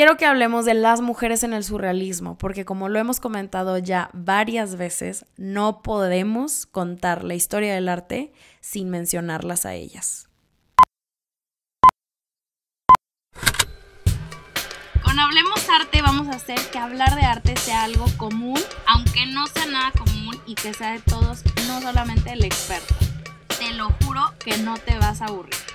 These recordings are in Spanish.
quiero que hablemos de las mujeres en el surrealismo, porque como lo hemos comentado ya varias veces, no podemos contar la historia del arte sin mencionarlas a ellas. Con Hablemos Arte vamos a hacer que hablar de arte sea algo común, aunque no sea nada común y que sea de todos, no solamente el experto. Te lo juro que no te vas a aburrir.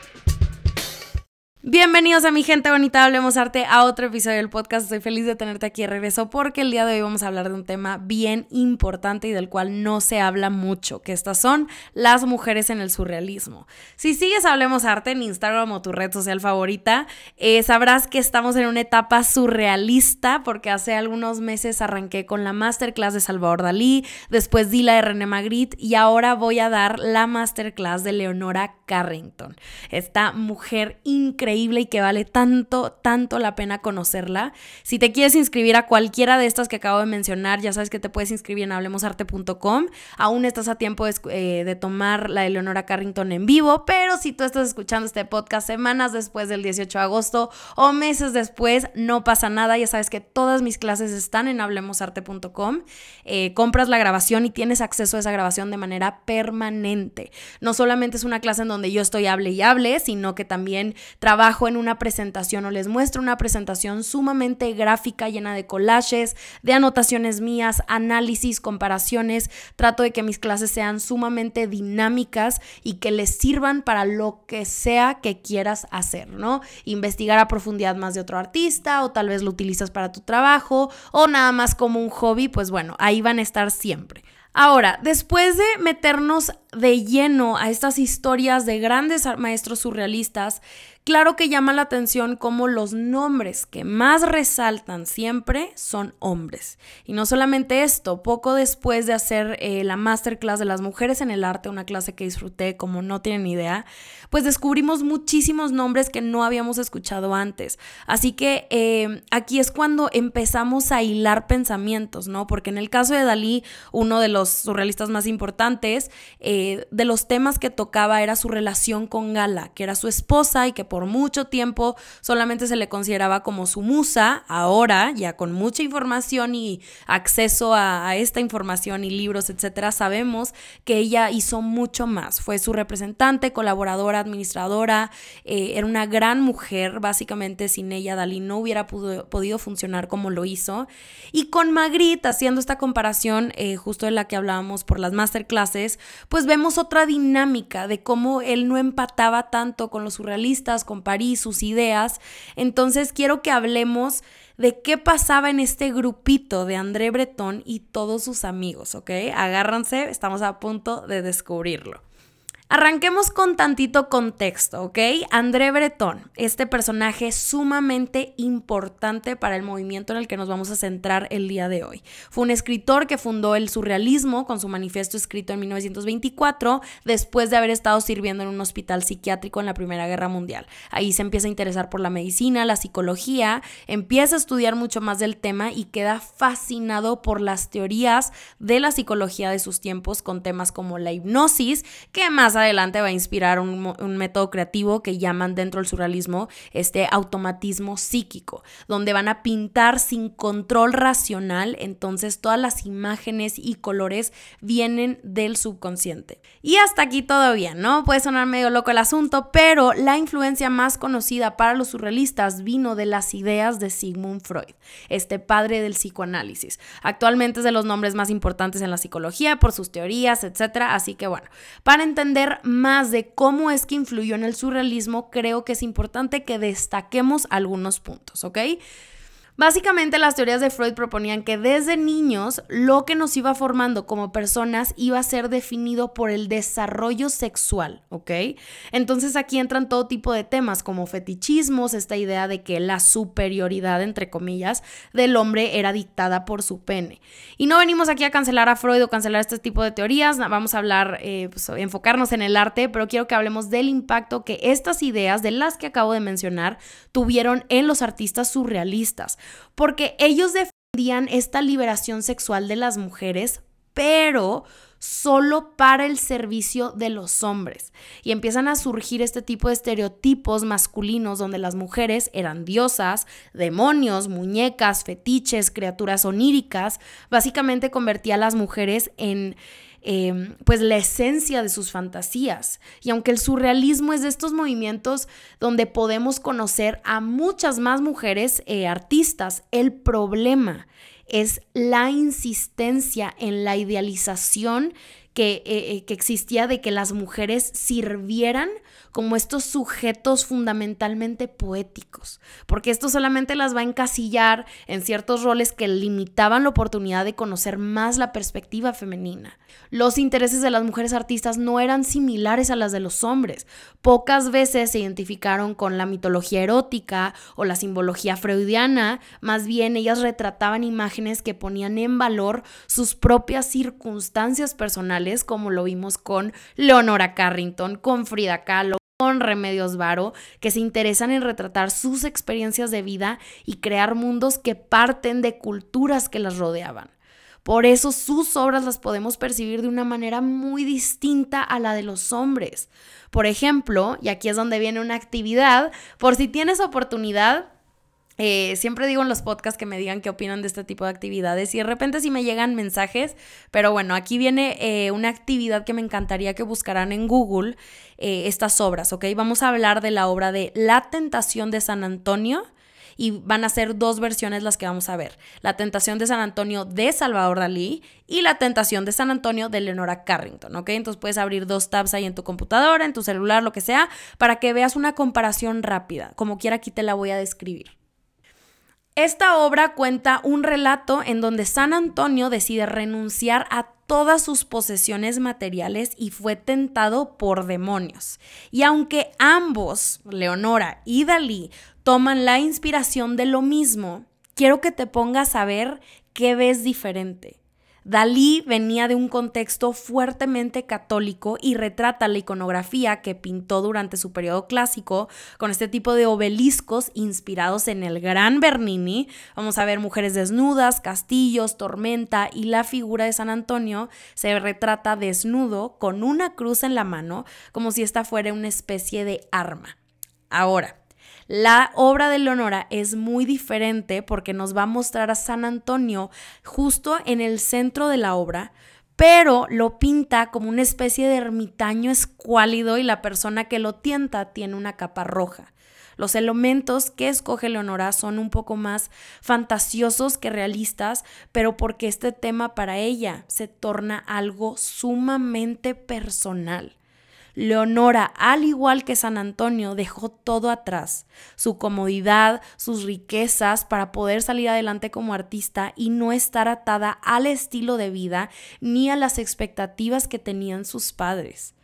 Bienvenidos a mi gente bonita, hablemos arte a otro episodio del podcast. Estoy feliz de tenerte aquí de regreso porque el día de hoy vamos a hablar de un tema bien importante y del cual no se habla mucho, que estas son las mujeres en el surrealismo. Si sigues Hablemos Arte en Instagram o tu red social favorita, eh, sabrás que estamos en una etapa surrealista porque hace algunos meses arranqué con la masterclass de Salvador Dalí, después di la de René Magritte y ahora voy a dar la masterclass de Leonora Carrington. Esta mujer increíble y que vale tanto, tanto la pena conocerla. Si te quieres inscribir a cualquiera de estas que acabo de mencionar, ya sabes que te puedes inscribir en hablemosarte.com. Aún estás a tiempo de, eh, tomar la de Leonora Carrington en vivo, pero si tú estás escuchando este podcast semanas después del 18 de agosto o meses después, no pasa nada. Ya sabes que todas mis clases están en hablemosarte.com. Eh, compras la grabación y tienes acceso a esa grabación de manera permanente. No solamente es una clase en donde yo estoy hable y hable, sino que también trabajo en una presentación o les muestro una presentación sumamente gráfica, llena de collages, de anotaciones mías, análisis, comparaciones. Trato de que mis clases sean sumamente dinámicas y que les sirvan para lo que sea que quieras hacer, ¿no? Investigar a profundidad más de otro artista o tal vez lo utilizas para tu trabajo o nada más como un hobby, pues bueno, ahí van a estar siempre. Ahora, después de meternos de lleno a estas historias de grandes maestros surrealistas, Claro que llama la atención cómo los nombres que más resaltan siempre son hombres. Y no solamente esto, poco después de hacer eh, la masterclass de las mujeres en el arte, una clase que disfruté como no tienen idea, pues descubrimos muchísimos nombres que no habíamos escuchado antes. Así que eh, aquí es cuando empezamos a hilar pensamientos, ¿no? Porque en el caso de Dalí, uno de los surrealistas más importantes, eh, de los temas que tocaba era su relación con Gala, que era su esposa y que por mucho tiempo solamente se le consideraba como su musa, ahora ya con mucha información y acceso a, esta información y libros, etcétera, sabemos que ella hizo mucho más. Fue su representante, colaboradora, administradora, eh, era una gran mujer, básicamente sin ella Dalí no hubiera podido funcionar como lo hizo. Y con Magritte, haciendo esta comparación eh, justo de la que hablábamos por las masterclasses, pues vemos otra dinámica de cómo él no empataba tanto con los surrealistas, con París, sus ideas. Entonces quiero que hablemos de qué pasaba en este grupito de André Breton y todos sus amigos, ¿ok? Agárranse, estamos a punto de descubrirlo. Arranquemos con tantito contexto, ¿ok? André Breton, este personaje sumamente importante para el movimiento en el que nos vamos a centrar el día de hoy. Fue un escritor que fundó el surrealismo con su manifiesto escrito en 1924, después de haber estado sirviendo en un hospital psiquiátrico en la Primera Guerra Mundial. Ahí se empieza a interesar por la medicina, la psicología, empieza a estudiar mucho más del tema y queda fascinado por las teorías de la psicología de sus tiempos con temas como la hipnosis, que más adelante va a inspirar un, método creativo que llaman dentro del surrealismo este automatismo psíquico, donde van a pintar sin control racional, entonces todas las imágenes y colores vienen del subconsciente. Y hasta aquí bien, ¿no? Puede sonar medio loco el asunto, pero la influencia más conocida para los surrealistas vino de las ideas de Sigmund Freud, este padre del psicoanálisis. Actualmente es de los nombres más importantes en la psicología por sus teorías, etcétera, así que bueno, para entender más de cómo es que influyó en el surrealismo, creo que es importante que destaquemos algunos puntos, ¿ok? Básicamente las teorías de Freud proponían que desde niños lo que nos iba formando como personas iba a ser definido por el desarrollo sexual, ¿ok? Entonces aquí entran todo tipo de temas como fetichismos, esta idea de que la superioridad, entre comillas, del hombre era dictada por su pene. Y no venimos aquí a cancelar a Freud o cancelar este tipo de teorías, vamos a hablar, eh, pues, enfocarnos en el arte, pero quiero que hablemos del impacto que estas ideas, de las que acabo de mencionar, tuvieron en los artistas surrealistas porque ellos defendían esta liberación sexual de las mujeres, pero solo para el servicio de los hombres. Y empiezan a surgir este tipo de estereotipos masculinos donde las mujeres eran diosas, demonios, muñecas, fetiches, criaturas oníricas. Básicamente convertía a las mujeres en Em, pues la esencia de sus fantasías. Y aunque el surrealismo es de estos movimientos donde podemos conocer a muchas más mujeres eh, artistas, el problema es la insistencia en la idealización que, eh, eh, que, existía de que las mujeres sirvieran como estos sujetos fundamentalmente poéticos, porque esto solamente las va a encasillar en ciertos roles que limitaban la oportunidad de conocer más la perspectiva femenina. Los intereses de las mujeres artistas no eran similares a las de los hombres. Pocas veces se identificaron con la mitología erótica o la simbología freudiana, más bien ellas retrataban imágenes que ponían en valor sus propias circunstancias personales, como lo vimos con Leonora Carrington, con Frida Kahlo con Remedios Varo, que se interesan en retratar sus experiencias de vida y crear mundos que parten de culturas que las rodeaban. Por eso sus obras las podemos percibir de una manera muy distinta a la de los hombres. Por ejemplo, y aquí es donde viene una actividad, por si tienes oportunidad, eh, siempre digo en los podcasts que me digan qué opinan de este tipo de actividades y de repente si me llegan mensajes, pero bueno, aquí viene eh, una actividad que me encantaría que buscaran en Google eh, estas obras, ¿ok? Vamos a hablar de la obra de La Tentación de San Antonio y van a ser dos versiones las que vamos a ver. La Tentación de San Antonio de Salvador Dalí y La Tentación de San Antonio de Leonora Carrington, ¿ok? Entonces puedes abrir dos tabs ahí en tu computadora, en tu celular, lo que sea, para que veas una comparación rápida. Como quiera, aquí te la voy a describir. Esta obra cuenta un relato en donde San Antonio decide renunciar a todas sus posesiones materiales y fue tentado por demonios. Y aunque ambos, Leonora y Dalí, toman la inspiración de lo mismo, quiero que te pongas a ver qué ves diferente. Dalí venía de un contexto fuertemente católico y retrata la iconografía que pintó durante su periodo clásico con este tipo de obeliscos inspirados en el gran Bernini. Vamos a ver mujeres desnudas, castillos, tormenta y la figura de San Antonio se retrata desnudo con una cruz en la mano como si esta fuera una especie de arma. Ahora, la obra de Leonora es muy diferente porque nos va a mostrar a San Antonio justo en el centro de la obra, pero lo pinta como una especie de ermitaño escuálido y la persona que lo tienta tiene una capa roja. Los elementos que escoge Leonora son un poco más fantasiosos que realistas, pero porque este tema para ella se torna algo sumamente personal. Leonora, al igual que San Antonio, dejó todo atrás, su comodidad, sus riquezas, para poder salir adelante como artista y no estar atada al estilo de vida ni a las expectativas que tenían sus padres.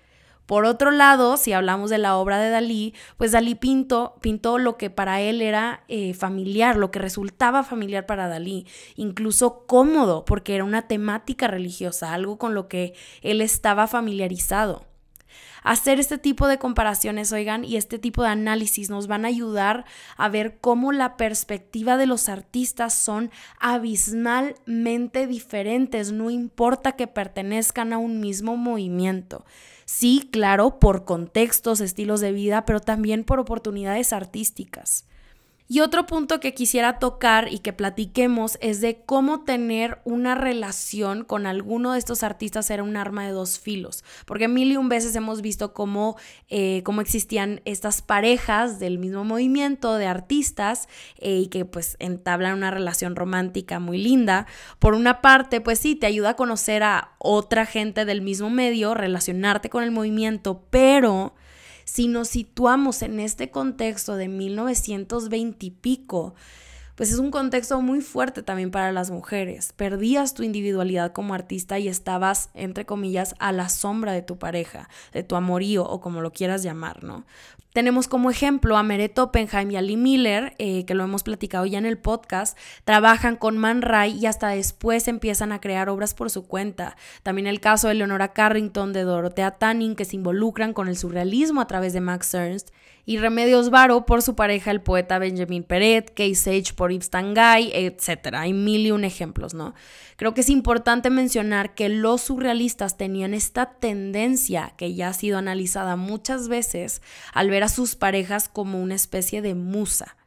Por otro lado, si hablamos de la obra de Dalí, pues Dalí pintó, pintó lo que para él era eh, familiar, lo que resultaba familiar para Dalí, incluso cómodo, porque era una temática religiosa, algo con lo que él estaba familiarizado. Hacer este tipo de comparaciones, oigan, y este tipo de análisis nos van a ayudar a ver cómo la perspectiva de los artistas son abismalmente diferentes, no importa que pertenezcan a un mismo movimiento. Sí, claro, por contextos, estilos de vida, pero también por oportunidades artísticas. Y otro punto que quisiera tocar y que platiquemos es de cómo tener una relación con alguno de estos artistas era un arma de dos filos. Porque mil y un veces hemos visto cómo, eh, cómo existían estas parejas del mismo movimiento de artistas eh, y que pues entablan una relación romántica muy linda. Por una parte, pues sí, te ayuda a conocer a otra gente del mismo medio, relacionarte con el movimiento, pero si nos situamos en este contexto de 1920 y pico, pues es un contexto muy fuerte también para las mujeres. Perdías tu individualidad como artista y estabas, entre comillas, a la sombra de tu pareja, de tu amorío o como lo quieras llamar, ¿no? Tenemos como ejemplo a Meret Oppenheim y a Lee Miller, eh, que lo hemos platicado ya en el podcast, trabajan con Man Ray y hasta después empiezan a crear obras por su cuenta. También el caso de Leonora Carrington, de Dorothea Tanning, que se involucran con el surrealismo a través de Max Ernst, y Remedios Varo por su pareja, el poeta Benjamin Peret, Kay Sage por Yves Tanguy, etc. Hay mil y un ejemplos, ¿no? Creo que es importante mencionar que los surrealistas tenían esta tendencia, que ya ha sido analizada muchas veces, al ver a sus parejas como una especie de musa.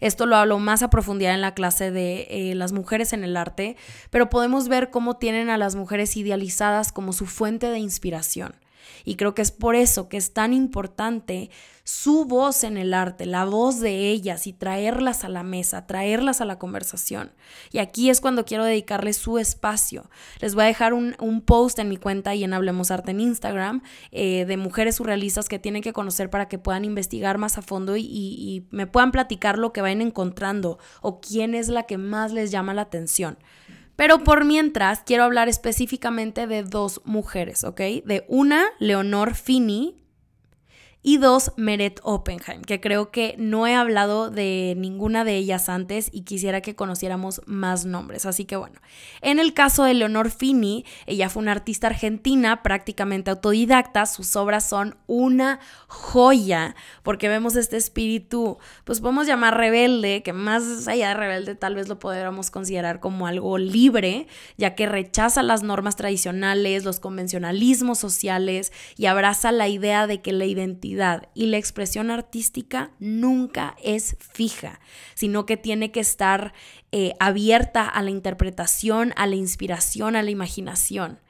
Esto lo hablo más a profundidad en la clase de eh, las mujeres en el arte, pero podemos ver cómo tienen a las mujeres idealizadas como su fuente de inspiración. Y creo que es por eso que es tan importante su voz en el arte, la voz de ellas y traerlas a la mesa, traerlas a la conversación. Y aquí es cuando quiero dedicarles su espacio. Les voy a dejar un, post en mi cuenta y en Hablemos Arte en Instagram eh, de mujeres surrealistas que tienen que conocer para que puedan investigar más a fondo y, y me puedan platicar lo que vayan encontrando o quién es la que más les llama la atención. Pero por mientras, quiero hablar específicamente de dos mujeres, ¿ok? De una, Leonor Fini, y dos, Meret Oppenheim, que creo que no he hablado de ninguna de ellas antes y quisiera que conociéramos más nombres. Así que bueno, en el caso de Leonor Fini, ella fue una artista argentina prácticamente autodidacta, sus obras son una joya, porque vemos este espíritu, pues podemos llamar rebelde, que más allá de rebelde tal vez lo podríamos considerar como algo libre, ya que rechaza las normas tradicionales, los convencionalismos sociales y abraza la idea de que la identidad y la expresión artística nunca es fija, sino que tiene que estar eh, abierta a la interpretación, a la inspiración, a la imaginación.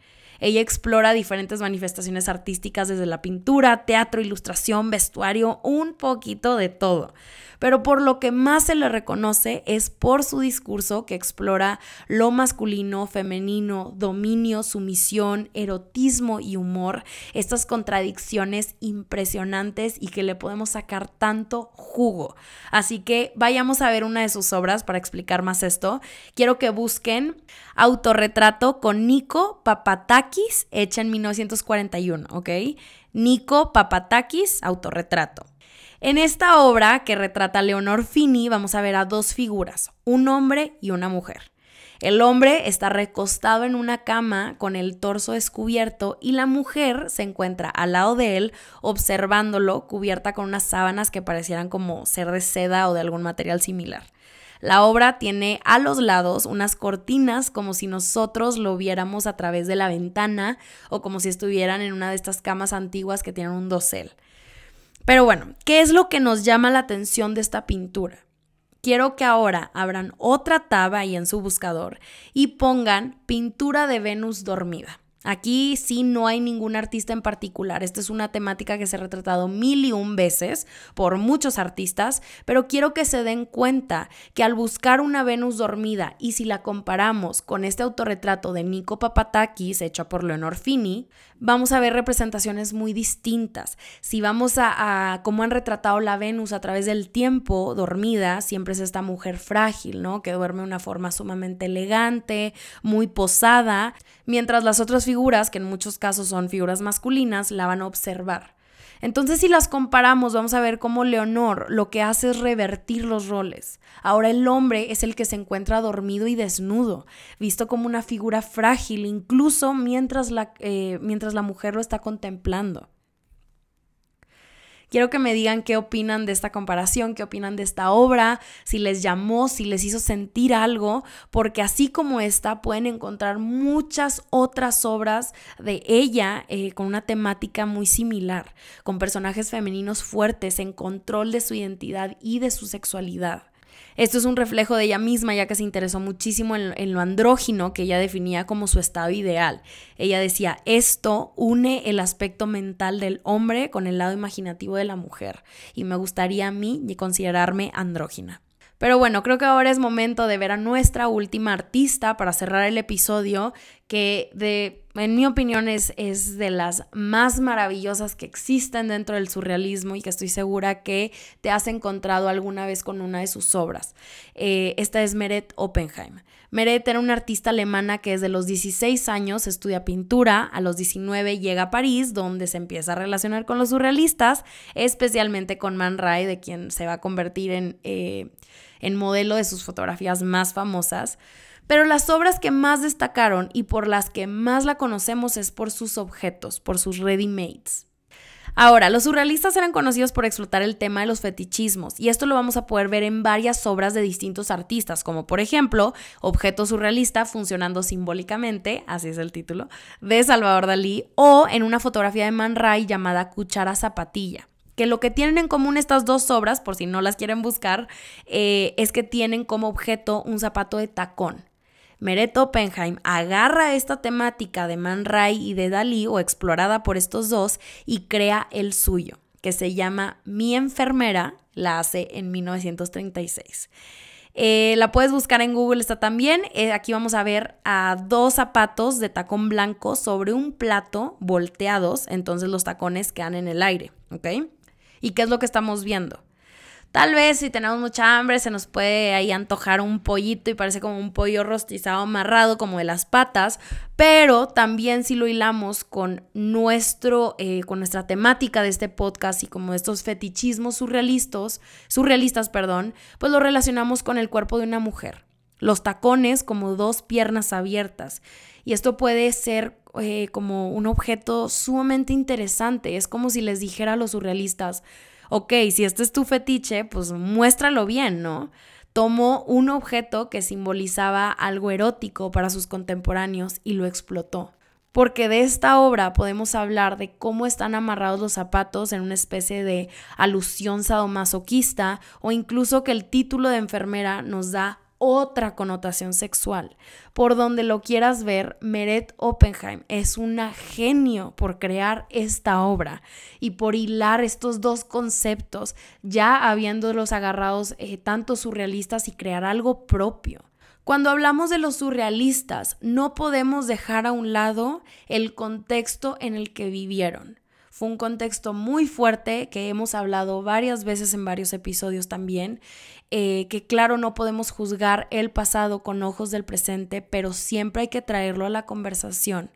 Ella explora diferentes manifestaciones artísticas desde la pintura, teatro, ilustración, vestuario, un poquito de todo pero por lo que más se le reconoce es por su discurso que explora lo masculino, femenino, dominio, sumisión, erotismo y humor, estas contradicciones impresionantes y que le podemos sacar tanto jugo. Así que vayamos a ver una de sus obras para explicar más esto. Quiero que busquen Autorretrato con Nico Papatakis, hecha en 1941, ¿ok? Nico Papatakis, autorretrato. En esta obra que retrata a Leonor Fini vamos a ver a dos figuras, un hombre y una mujer. El hombre está recostado en una cama con el torso descubierto y la mujer se encuentra al lado de él observándolo cubierta con unas sábanas que parecieran como ser de seda o de algún material similar. La obra tiene a los lados unas cortinas como si nosotros lo viéramos a través de la ventana o como si estuvieran en una de estas camas antiguas que tienen un dosel. Pero bueno, ¿qué es lo que nos llama la atención de esta pintura? Quiero que ahora abran otra tab ahí en su buscador y pongan pintura de Venus dormida. Aquí sí no hay ningún artista en particular. Esta es una temática que se ha retratado mil y un veces por muchos artistas, pero quiero que se den cuenta que al buscar una Venus dormida y si la comparamos con este autorretrato de Nico Papatakis hecho por Leonor Fini, vamos a ver representaciones muy distintas. Si vamos a, cómo han retratado la Venus a través del tiempo dormida, siempre es esta mujer frágil, ¿no? Que duerme de una forma sumamente elegante, muy posada, mientras las otras figuras, que en muchos casos son figuras masculinas, la van a observar. Entonces, si las comparamos, vamos a ver cómo Leonor lo que hace es revertir los roles. Ahora el hombre es el que se encuentra dormido y desnudo, visto como una figura frágil, incluso mientras la, eh, mientras la mujer lo está contemplando. Quiero que me digan qué opinan de esta comparación, qué opinan de esta obra, si les llamó, si les hizo sentir algo, porque así como esta pueden encontrar muchas otras obras de ella eh, con una temática muy similar, con personajes femeninos fuertes en control de su identidad y de su sexualidad. Esto es un reflejo de ella misma, ya que se interesó muchísimo en, lo andrógino que ella definía como su estado ideal. Ella decía, esto une el aspecto mental del hombre con el lado imaginativo de la mujer, y me gustaría a mí considerarme andrógina. Pero bueno, creo que ahora es momento de ver a nuestra última artista para cerrar el episodio, que de, en mi opinión es, es, de las más maravillosas que existen dentro del surrealismo y que estoy segura que te has encontrado alguna vez con una de sus obras. Eh, esta es Meret Oppenheim. Meret era una artista alemana que desde los 16 años estudia pintura, a los 19 llega a París, donde se empieza a relacionar con los surrealistas, especialmente con Man Ray, de quien se va a convertir en, eh, en modelo de sus fotografías más famosas. Pero las obras que más destacaron y por las que más la conocemos es por sus objetos, por sus ready-mades. Ahora, los surrealistas eran conocidos por explotar el tema de los fetichismos, y esto lo vamos a poder ver en varias obras de distintos artistas, como por ejemplo, Objeto Surrealista funcionando simbólicamente, así es el título, de Salvador Dalí, o en una fotografía de Man Ray llamada Cuchara Zapatilla que lo que tienen en común estas dos obras, por si no las quieren buscar, eh, es que tienen como objeto un zapato de tacón. Meret Oppenheim agarra esta temática de Man Ray y de Dalí, o explorada por estos dos, y crea el suyo, que se llama Mi enfermera, la hace en 1936. Eh, la puedes buscar en Google, está también. Eh, aquí vamos a ver a dos zapatos de tacón blanco sobre un plato volteados, entonces los tacones quedan en el aire, ¿ok? ¿Y qué es lo que estamos viendo? Tal vez si tenemos mucha hambre se nos puede ahí antojar un pollito y parece como un pollo rostizado amarrado como de las patas, pero también si lo hilamos con nuestro, eh, con nuestra temática de este podcast y como estos fetichismos surrealistas, surrealistas, perdón, pues lo relacionamos con el cuerpo de una mujer. Los tacones como dos piernas abiertas. Y esto puede ser eh, como un objeto sumamente interesante. Es como si les dijera a los surrealistas, ok, si este es tu fetiche, pues muéstralo bien, ¿no? Tomó un objeto que simbolizaba algo erótico para sus contemporáneos y lo explotó. Porque de esta obra podemos hablar de cómo están amarrados los zapatos en una especie de alusión sadomasoquista o incluso que el título de enfermera nos da otra connotación sexual. Por donde lo quieras ver, Meret Oppenheim es una genio por crear esta obra y por hilar estos dos conceptos, ya habiéndolos agarrados eh, tanto surrealistas y crear algo propio. Cuando hablamos de los surrealistas, no podemos dejar a un lado el contexto en el que vivieron. Fue un contexto muy fuerte que hemos hablado varias veces en varios episodios también, eh, que claro no podemos juzgar el pasado con ojos del presente, pero siempre hay que traerlo a la conversación.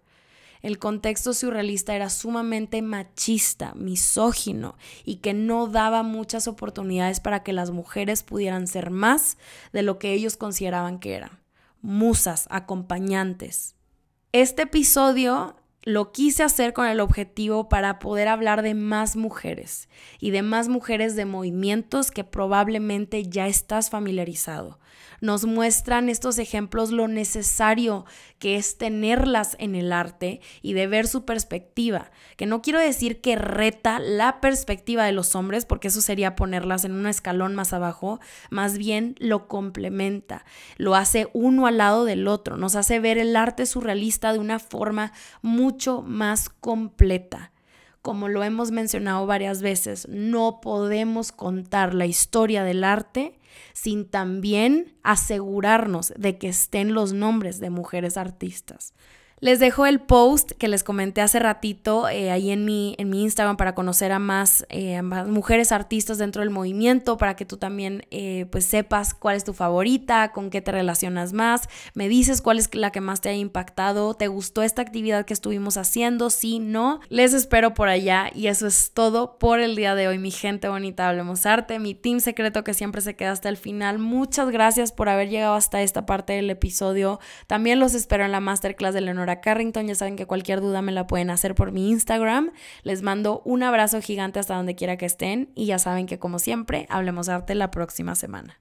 El contexto surrealista era sumamente machista, misógino y que no daba muchas oportunidades para que las mujeres pudieran ser más de lo que ellos consideraban que eran. Musas, acompañantes. Este episodio lo quise hacer con el objetivo para poder hablar de más mujeres y de más mujeres de movimientos que probablemente ya estás familiarizado nos muestran estos ejemplos lo necesario que es tenerlas en el arte y de ver su perspectiva, que no quiero decir que reta la perspectiva de los hombres, porque eso sería ponerlas en un escalón más abajo, más bien lo complementa, lo hace uno al lado del otro, nos hace ver el arte surrealista de una forma mucho más completa como lo hemos mencionado varias veces, no podemos contar la historia del arte sin también asegurarnos de que estén los nombres de mujeres artistas. Les dejo el post que les comenté hace ratito eh, ahí en mi, en mi Instagram para conocer a más, eh, mujeres artistas dentro del movimiento, para que tú también eh, pues sepas cuál es tu favorita, con qué te relacionas más, me dices cuál es la que más te ha impactado, te gustó esta actividad que estuvimos haciendo, si no, les espero por allá y eso es todo por el día de hoy, mi gente bonita, hablemos arte, mi team secreto que siempre se queda hasta el final, muchas gracias por haber llegado hasta esta parte del episodio, también los espero en la masterclass de Leonora Carrington. Ya saben que cualquier duda me la pueden hacer por mi Instagram. Les mando un abrazo gigante hasta donde quiera que estén y ya saben que como siempre, hablemos de arte la próxima semana.